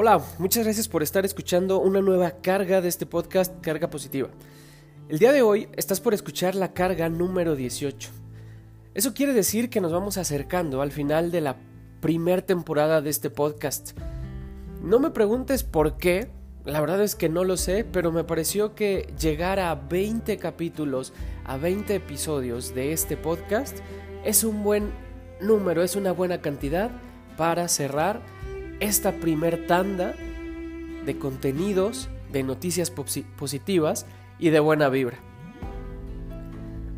Hola, muchas gracias por estar escuchando una nueva carga de este podcast Carga Positiva. El día de hoy estás por escuchar la carga número 18. Eso quiere decir que nos vamos acercando al final de la primer temporada de este podcast. No me preguntes por qué, la verdad es que no lo sé, pero me pareció que llegar a 20 capítulos, a 20 episodios de este podcast es un buen número, es una buena cantidad para cerrar esta primer tanda de contenidos, de noticias positivas y de buena vibra.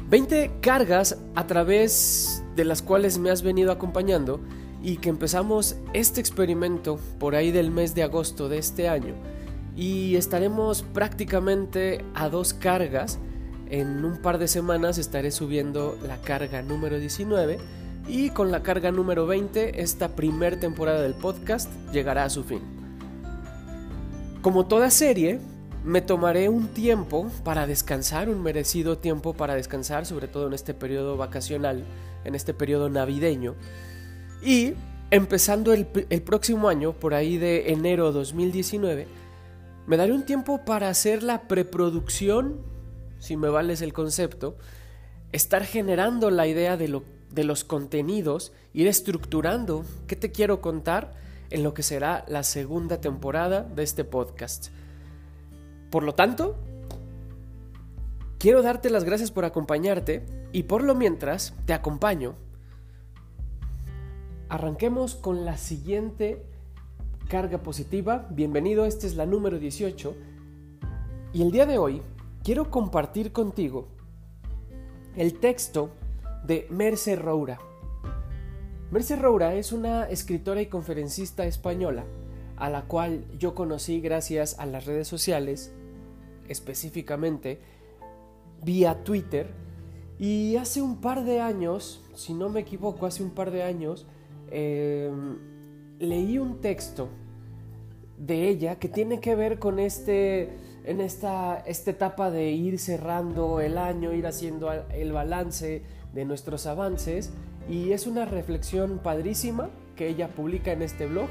20 cargas a través de las cuales me has venido acompañando y que empezamos este experimento por ahí del mes de agosto de este año y estaremos prácticamente a dos cargas. En un par de semanas estaré subiendo la carga número 19 y con la carga número 20, esta primer temporada del podcast llegará a su fin. Como toda serie, me tomaré un tiempo para descansar, un merecido tiempo para descansar, sobre todo en este periodo vacacional, en este periodo navideño. Y empezando el, próximo año, por ahí de enero 2019, me daré un tiempo para hacer la preproducción, si me vales el concepto, estar generando la idea de lo de los contenidos, ir estructurando qué te quiero contar en lo que será la segunda temporada de este podcast. Por lo tanto, quiero darte las gracias por acompañarte y por lo mientras te acompaño. Arranquemos con la siguiente carga positiva. Bienvenido, esta es la número 18. Y el día de hoy quiero compartir contigo el texto de Merce Roura. Merce Roura es una escritora y conferencista española a la cual yo conocí gracias a las redes sociales, específicamente vía Twitter, y hace un par de años, si no me equivoco, hace un par de años, em, leí un texto de ella que tiene que ver con este, en esta, esta etapa de ir cerrando el año, ir haciendo el balance, de nuestros avances y es una reflexión padrísima que ella publica en este blog.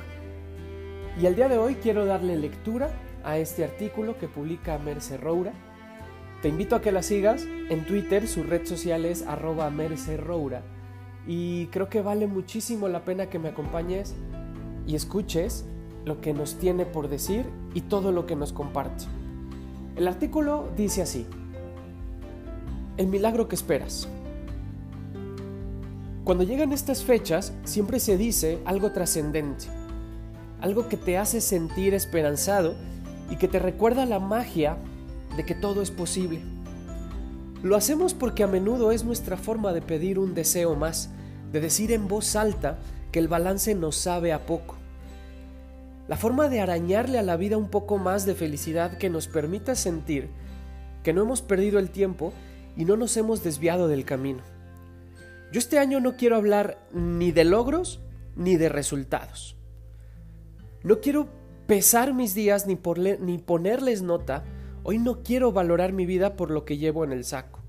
Y al día de hoy quiero darle lectura a este artículo que publica Merce Roura. Te invito a que la sigas en Twitter, su red social es arroba Merce Roura. Y creo que vale muchísimo la pena que me acompañes y escuches lo que nos tiene por decir y todo lo que nos comparte. El artículo dice así, el milagro que esperas. Cuando llegan estas fechas, siempre se dice algo trascendente, algo que te hace sentir esperanzado y que te recuerda la magia de que todo es posible. Lo hacemos porque a menudo es nuestra forma de pedir un deseo más, de decir en voz alta que el balance nos sabe a poco. La forma de arañarle a la vida un poco más de felicidad que nos permita sentir que no hemos perdido el tiempo y no nos hemos desviado del camino. Yo este año no quiero hablar ni de logros ni de resultados. No quiero pesar mis días ni, ponerles nota. Hoy no quiero valorar mi vida por lo que llevo en el saco.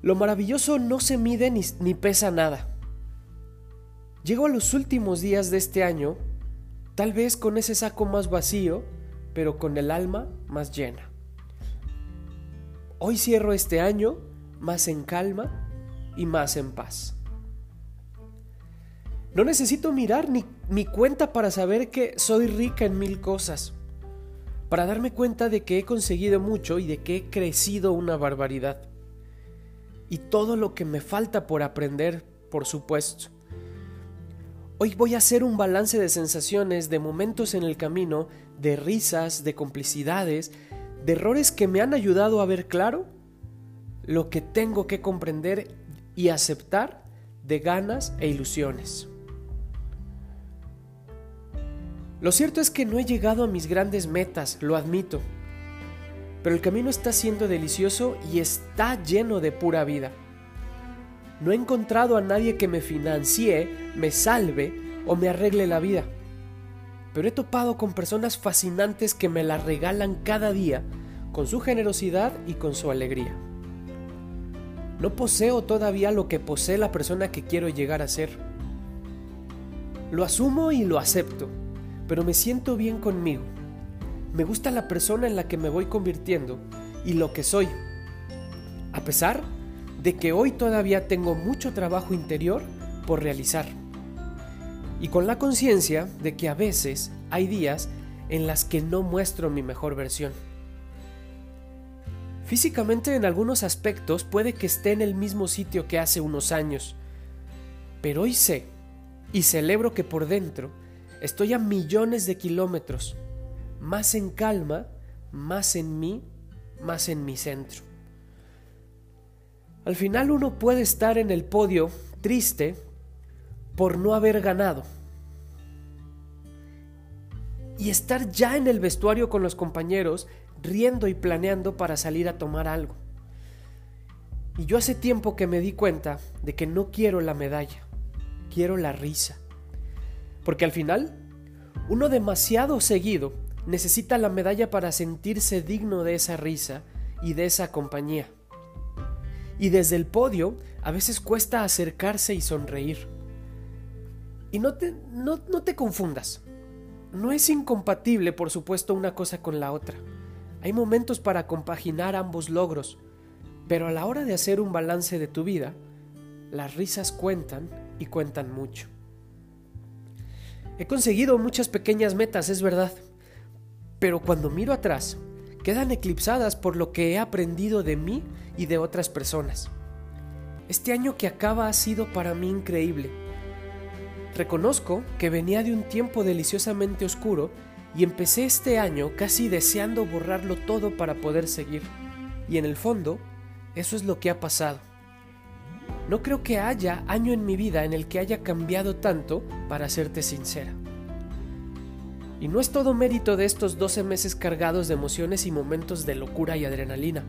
Lo maravilloso no se mide ni, ni pesa nada. Llego a los últimos días de este año, tal vez con ese saco más vacío, pero con el alma más llena. Hoy cierro este año más en calma y más en paz. No necesito mirar ni mi cuenta para saber que soy rica en mil cosas, para darme cuenta de que he conseguido mucho y de que he crecido una barbaridad. Y todo lo que me falta por aprender, por supuesto. Hoy voy a hacer un balance de sensaciones, de momentos en el camino, de risas, de complicidades, de errores que me han ayudado a ver claro lo que tengo que comprender y aceptar de ganas e ilusiones. Lo cierto es que no he llegado a mis grandes metas, lo admito, pero el camino está siendo delicioso y está lleno de pura vida. No he encontrado a nadie que me financie, me salve o me arregle la vida, pero he topado con personas fascinantes que me la regalan cada día con su generosidad y con su alegría. No poseo todavía lo que posee la persona que quiero llegar a ser. Lo asumo y lo acepto, pero me siento bien conmigo. Me gusta la persona en la que me voy convirtiendo y lo que soy. A pesar de que hoy todavía tengo mucho trabajo interior por realizar. Y con la conciencia de que a veces hay días en las que no muestro mi mejor versión. Físicamente en algunos aspectos puede que esté en el mismo sitio que hace unos años, pero hoy sé y celebro que por dentro estoy a millones de kilómetros, más en calma, más en mí, más en mi centro. Al final uno puede estar en el podio triste por no haber ganado. Y estar ya en el vestuario con los compañeros, riendo y planeando para salir a tomar algo. Y yo hace tiempo que me di cuenta de que no quiero la medalla, quiero la risa. Porque al final, uno demasiado seguido necesita la medalla para sentirse digno de esa risa y de esa compañía. Y desde el podio a veces cuesta acercarse y sonreír. Y no te, no, no te confundas. No es incompatible, por supuesto, una cosa con la otra. Hay momentos para compaginar ambos logros, pero a la hora de hacer un balance de tu vida, las risas cuentan y cuentan mucho. He conseguido muchas pequeñas metas, es verdad, pero cuando miro atrás, quedan eclipsadas por lo que he aprendido de mí y de otras personas. Este año que acaba ha sido para mí increíble Reconozco que venía de un tiempo deliciosamente oscuro y empecé este año casi deseando borrarlo todo para poder seguir. Y en el fondo, eso es lo que ha pasado. No creo que haya año en mi vida en el que haya cambiado tanto, para serte sincera. Y no es todo mérito de estos 12 meses cargados de emociones y momentos de locura y adrenalina.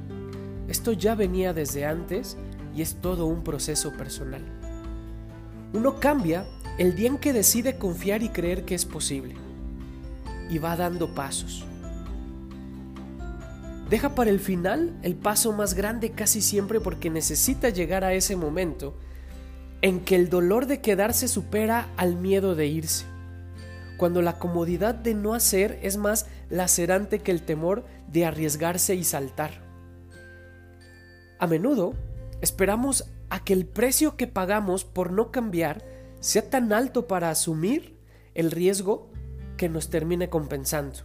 Esto ya venía desde antes y es todo un proceso personal. Uno cambia el día en que decide confiar y creer que es posible. Y va dando pasos. Deja para el final el paso más grande casi siempre porque necesita llegar a ese momento en que el dolor de quedarse supera al miedo de irse. Cuando la comodidad de no hacer es más lacerante que el temor de arriesgarse y saltar. A menudo esperamos a que el precio que pagamos por no cambiar sea tan alto para asumir el riesgo que nos termine compensando.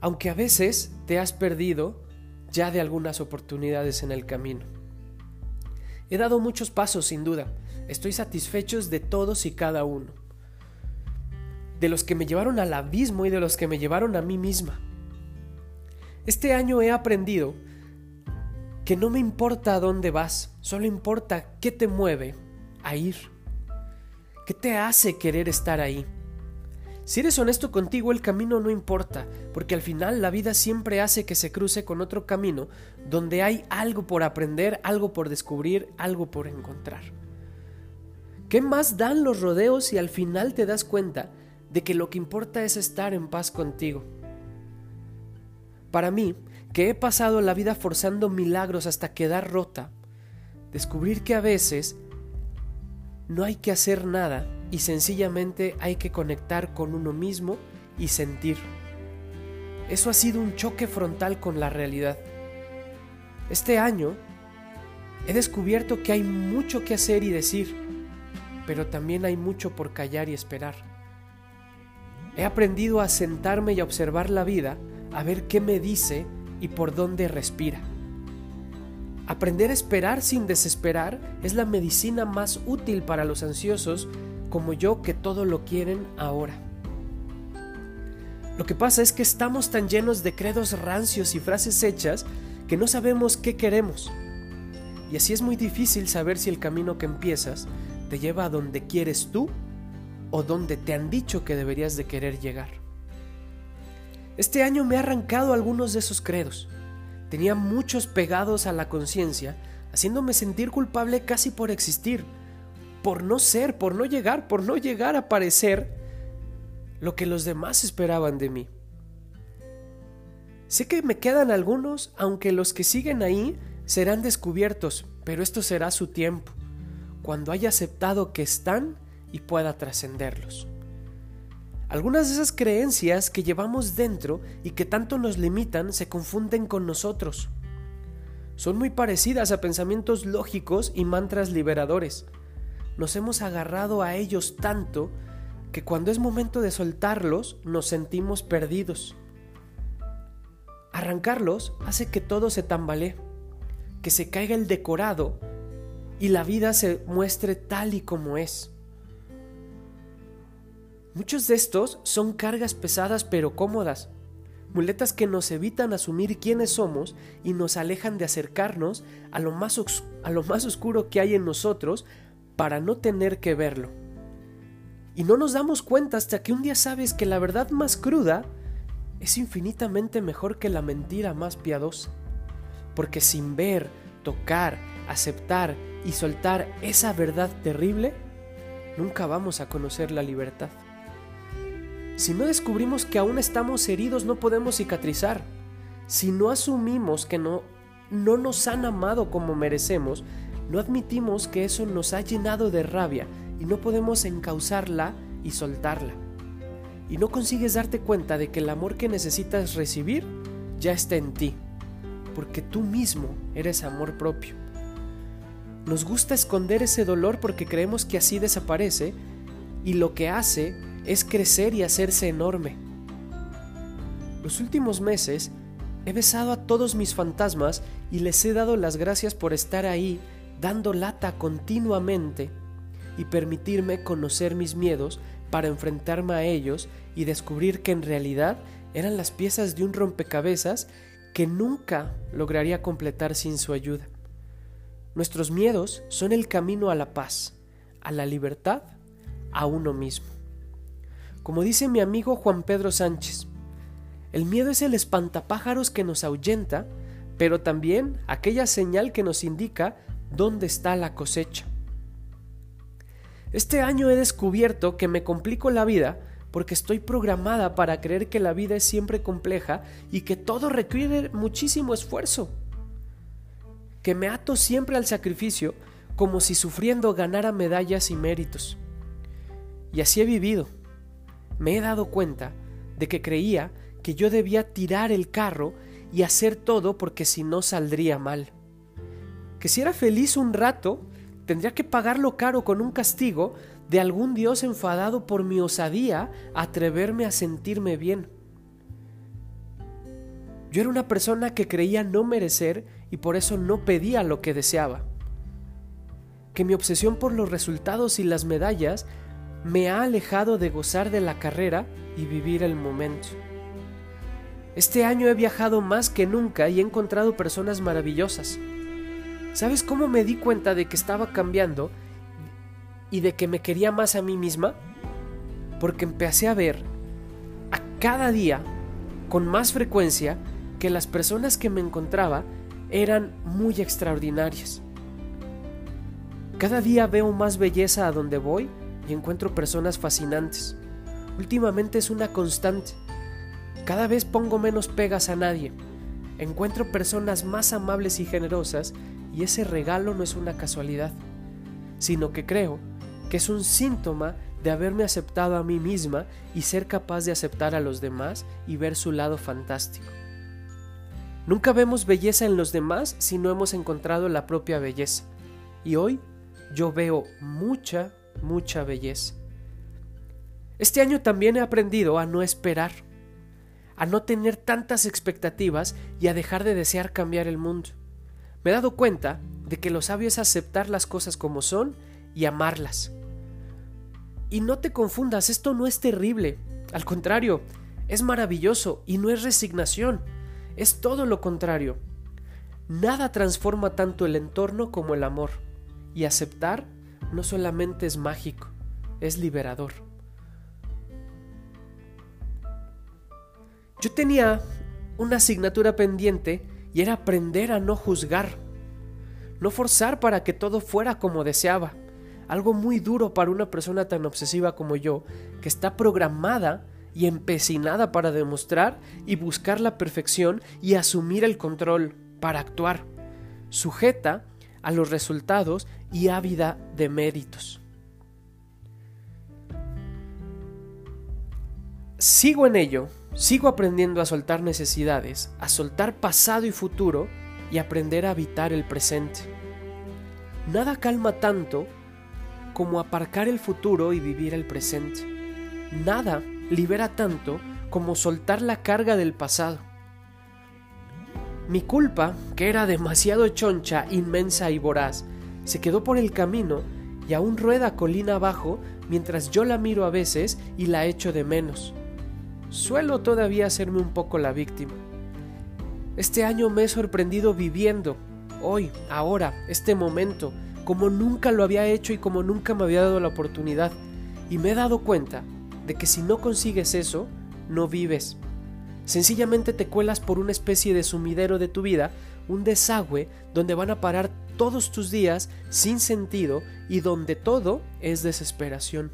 Aunque a veces te has perdido ya de algunas oportunidades en el camino. He dado muchos pasos sin duda. Estoy satisfecho de todos y cada uno. De los que me llevaron al abismo y de los que me llevaron a mí misma. Este año he aprendido que no me importa a dónde vas, solo importa qué te mueve a ir. ¿Qué te hace querer estar ahí? Si eres honesto contigo, el camino no importa, porque al final la vida siempre hace que se cruce con otro camino donde hay algo por aprender, algo por descubrir, algo por encontrar. ¿Qué más dan los rodeos si al final te das cuenta de que lo que importa es estar en paz contigo? Para mí, que he pasado la vida forzando milagros hasta quedar rota, descubrir que a veces no hay que hacer nada y sencillamente hay que conectar con uno mismo y sentir. Eso ha sido un choque frontal con la realidad. Este año he descubierto que hay mucho que hacer y decir, pero también hay mucho por callar y esperar. He aprendido a sentarme y a observar la vida, a ver qué me dice y por dónde respira. Aprender a esperar sin desesperar es la medicina más útil para los ansiosos como yo que todo lo quieren ahora. Lo que pasa es que estamos tan llenos de credos rancios y frases hechas que no sabemos qué queremos. Y así es muy difícil saber si el camino que empiezas te lleva a donde quieres tú o donde te han dicho que deberías de querer llegar. Este año me ha arrancado algunos de esos credos Tenía muchos pegados a la conciencia, haciéndome sentir culpable casi por existir, por no ser, por no llegar, por no llegar a parecer lo que los demás esperaban de mí. Sé que me quedan algunos, aunque los que siguen ahí serán descubiertos, pero esto será su tiempo, cuando haya aceptado que están y pueda trascenderlos. Algunas de esas creencias que llevamos dentro y que tanto nos limitan se confunden con nosotros. Son muy parecidas a pensamientos lógicos y mantras liberadores. Nos hemos agarrado a ellos tanto que cuando es momento de soltarlos nos sentimos perdidos. Arrancarlos hace que todo se tambalee, que se caiga el decorado y la vida se muestre tal y como es. Muchos de estos son cargas pesadas pero cómodas, muletas que nos evitan asumir quiénes somos y nos alejan de acercarnos a lo más, a lo más oscuro que hay en nosotros para no tener que verlo. Y no nos damos cuenta hasta que un día sabes que la verdad más cruda es infinitamente mejor que la mentira más piadosa. Porque sin ver, tocar, aceptar y soltar esa verdad terrible, nunca vamos a conocer la libertad. Si no descubrimos que aún estamos heridos, no podemos cicatrizar. Si no asumimos que no, no nos han amado como merecemos, no admitimos que eso nos ha llenado de rabia y no podemos encauzarla y soltarla. Y no consigues darte cuenta de que el amor que necesitas recibir ya está en ti, porque tú mismo eres amor propio. Nos gusta esconder ese dolor porque creemos que así desaparece y lo que hace es crecer y hacerse enorme. Los últimos meses he besado a todos mis fantasmas y les he dado las gracias por estar ahí dando lata continuamente y permitirme conocer mis miedos para enfrentarme a ellos y descubrir que en realidad eran las piezas de un rompecabezas que nunca lograría completar sin su ayuda. Nuestros miedos son el camino a la paz, a la libertad, a uno mismo. Como dice mi amigo Juan Pedro Sánchez, el miedo es el espantapájaros que nos ahuyenta, pero también aquella señal que nos indica dónde está la cosecha. Este año he descubierto que me complico la vida porque estoy programada para creer que la vida es siempre compleja y que todo requiere muchísimo esfuerzo. Que me ato siempre al sacrificio como si sufriendo ganara medallas y méritos. Y así he vivido me he dado cuenta de que creía que yo debía tirar el carro y hacer todo porque si no saldría mal. Que si era feliz un rato, tendría que pagarlo caro con un castigo de algún dios enfadado por mi osadía atreverme a sentirme bien. Yo era una persona que creía no merecer y por eso no pedía lo que deseaba. Que mi obsesión por los resultados y las medallas me ha alejado de gozar de la carrera y vivir el momento. Este año he viajado más que nunca y he encontrado personas maravillosas. ¿Sabes cómo me di cuenta de que estaba cambiando y de que me quería más a mí misma? Porque empecé a ver a cada día, con más frecuencia, que las personas que me encontraba eran muy extraordinarias. Cada día veo más belleza a donde voy y encuentro personas fascinantes. Últimamente es una constante. Cada vez pongo menos pegas a nadie. Encuentro personas más amables y generosas y ese regalo no es una casualidad, sino que creo que es un síntoma de haberme aceptado a mí misma y ser capaz de aceptar a los demás y ver su lado fantástico. Nunca vemos belleza en los demás si no hemos encontrado la propia belleza. Y hoy yo veo mucha, mucha belleza. Este año también he aprendido a no esperar, a no tener tantas expectativas y a dejar de desear cambiar el mundo. Me he dado cuenta de que lo sabio es aceptar las cosas como son y amarlas. Y no te confundas, esto no es terrible, al contrario, es maravilloso y no es resignación, es todo lo contrario. Nada transforma tanto el entorno como el amor, y aceptar no solamente es mágico, es liberador. Yo tenía una asignatura pendiente y era aprender a no juzgar, no forzar para que todo fuera como deseaba. Algo muy duro para una persona tan obsesiva como yo, que está programada y empecinada para demostrar y buscar la perfección y asumir el control para actuar, sujeta a los resultados y ávida de méritos. Sigo en ello sigo aprendiendo a soltar necesidades, a soltar pasado y futuro y aprender a habitar el presente. Nada calma tanto como aparcar el futuro y vivir el presente. Nada libera tanto como soltar la carga del pasado. Mi culpa, que era demasiado choncha, inmensa y voraz, se quedó por el camino y aún rueda colina abajo mientras yo la miro a veces y la echo de menos. Suelo todavía hacerme un poco la víctima. Este año me he sorprendido viviendo, hoy, ahora, este momento, como nunca lo había hecho y como nunca me había dado la oportunidad. Y me he dado cuenta de que si no consigues eso, no vives. Sencillamente te cuelas por una especie de sumidero de tu vida, un desagüe donde van a parar todos tus días sin sentido y donde todo es desesperación.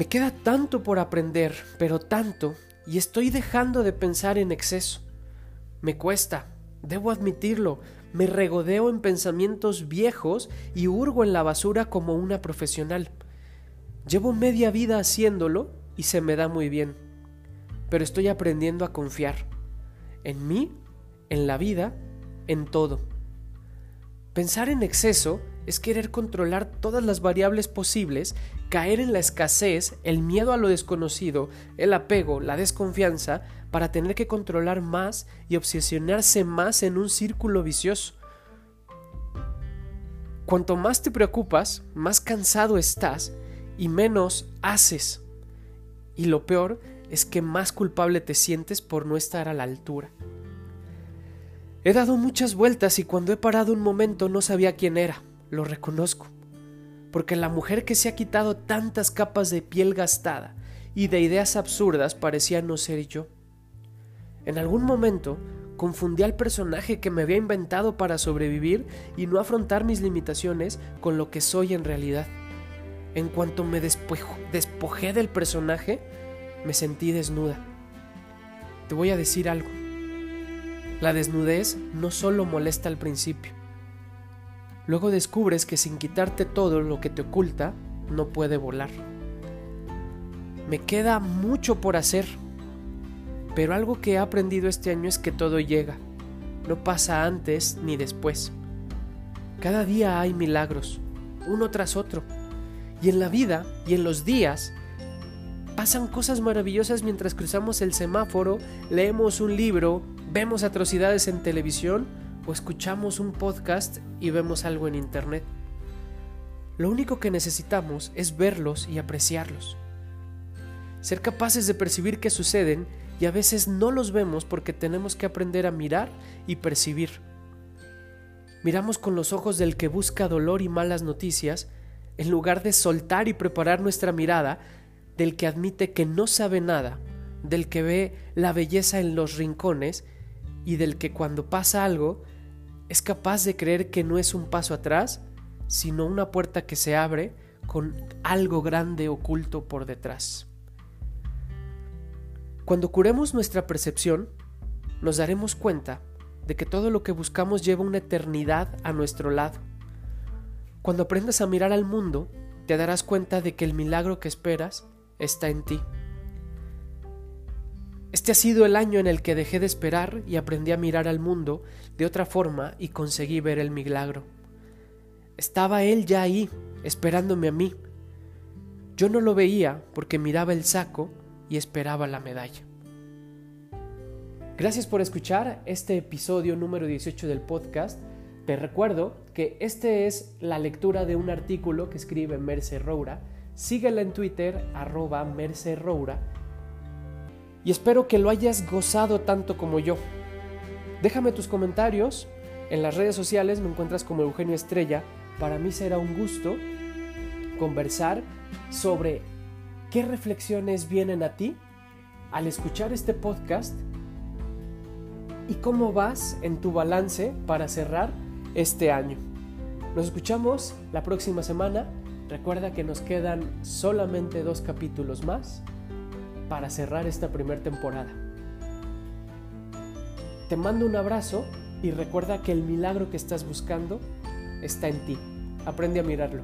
Me queda tanto por aprender, pero tanto, y estoy dejando de pensar en exceso. Me cuesta, debo admitirlo, me regodeo en pensamientos viejos y hurgo en la basura como una profesional. Llevo media vida haciéndolo y se me da muy bien, pero estoy aprendiendo a confiar en mí, en la vida, en todo. Pensar en exceso es querer controlar todas las variables posibles, caer en la escasez, el miedo a lo desconocido, el apego, la desconfianza, para tener que controlar más y obsesionarse más en un círculo vicioso. Cuanto más te preocupas, más cansado estás y menos haces. Y lo peor es que más culpable te sientes por no estar a la altura. He dado muchas vueltas y cuando he parado un momento no sabía quién era, lo reconozco. Porque la mujer que se ha quitado tantas capas de piel gastada y de ideas absurdas parecía no ser yo. En algún momento confundí al personaje que me había inventado para sobrevivir y no afrontar mis limitaciones con lo que soy en realidad. En cuanto me despojé del personaje, me sentí desnuda. Te voy a decir algo. La desnudez no solo molesta al principio. Luego descubres que sin quitarte todo lo que te oculta, no puede volar. Me queda mucho por hacer, pero algo que he aprendido este año es que todo llega. No pasa antes ni después. Cada día hay milagros, uno tras otro. Y en la vida y en los días pasan cosas maravillosas mientras cruzamos el semáforo, leemos un libro, vemos atrocidades en televisión o escuchamos un podcast y vemos algo en internet. Lo único que necesitamos es verlos y apreciarlos. Ser capaces de percibir que suceden y a veces no los vemos porque tenemos que aprender a mirar y percibir. Miramos con los ojos del que busca dolor y malas noticias en lugar de soltar y preparar nuestra mirada del que admite que no sabe nada, del que ve la belleza en los rincones y del que cuando pasa algo es capaz de creer que no es un paso atrás, sino una puerta que se abre con algo grande oculto por detrás. Cuando curemos nuestra percepción, nos daremos cuenta de que todo lo que buscamos lleva una eternidad a nuestro lado cuando aprendas a mirar al mundo, te darás cuenta de que el milagro que esperas está en ti. Este ha sido el año en el que dejé de esperar y aprendí a mirar al mundo de otra forma y conseguí ver el milagro. Estaba él ya ahí, esperándome a mí. Yo no lo veía porque miraba el saco y esperaba la medalla. Gracias por escuchar este episodio número 18 del podcast. Te recuerdo que este es la lectura de un artículo que escribe Merce Roura. Síguela en Twitter, arroba Merce Roura. Y espero que lo hayas gozado tanto como yo. Déjame tus comentarios. En las redes sociales me encuentras como Eugenio Estrella. Para mí será un gusto conversar sobre qué reflexiones vienen a ti al escuchar este podcast y cómo vas en tu balance para cerrar este año. Nos escuchamos la próxima semana. Recuerda que nos quedan solamente dos capítulos más para cerrar esta primera temporada. Te mando un abrazo y recuerda que el milagro que estás buscando está en ti. Aprende a mirarlo.